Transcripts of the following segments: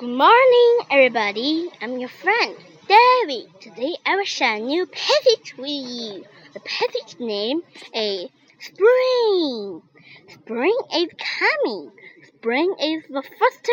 Good morning, everybody. I'm your friend, David. Today I will share a new passage with you. The passage name is Spring. Spring is coming. Spring is the first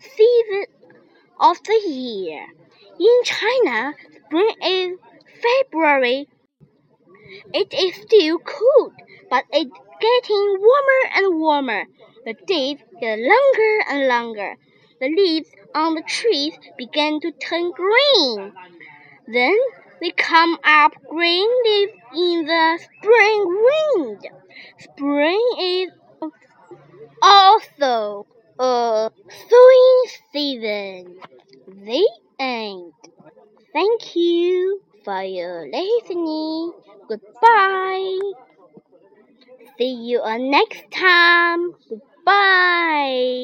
season of the year. In China, spring is February. It is still cold, but it's getting warmer and warmer. The days get longer and longer the leaves on the trees began to turn green. Then they come up green leaves in the spring wind. Spring is also a sowing season. The end. Thank you for your listening. Goodbye. See you next time. Goodbye.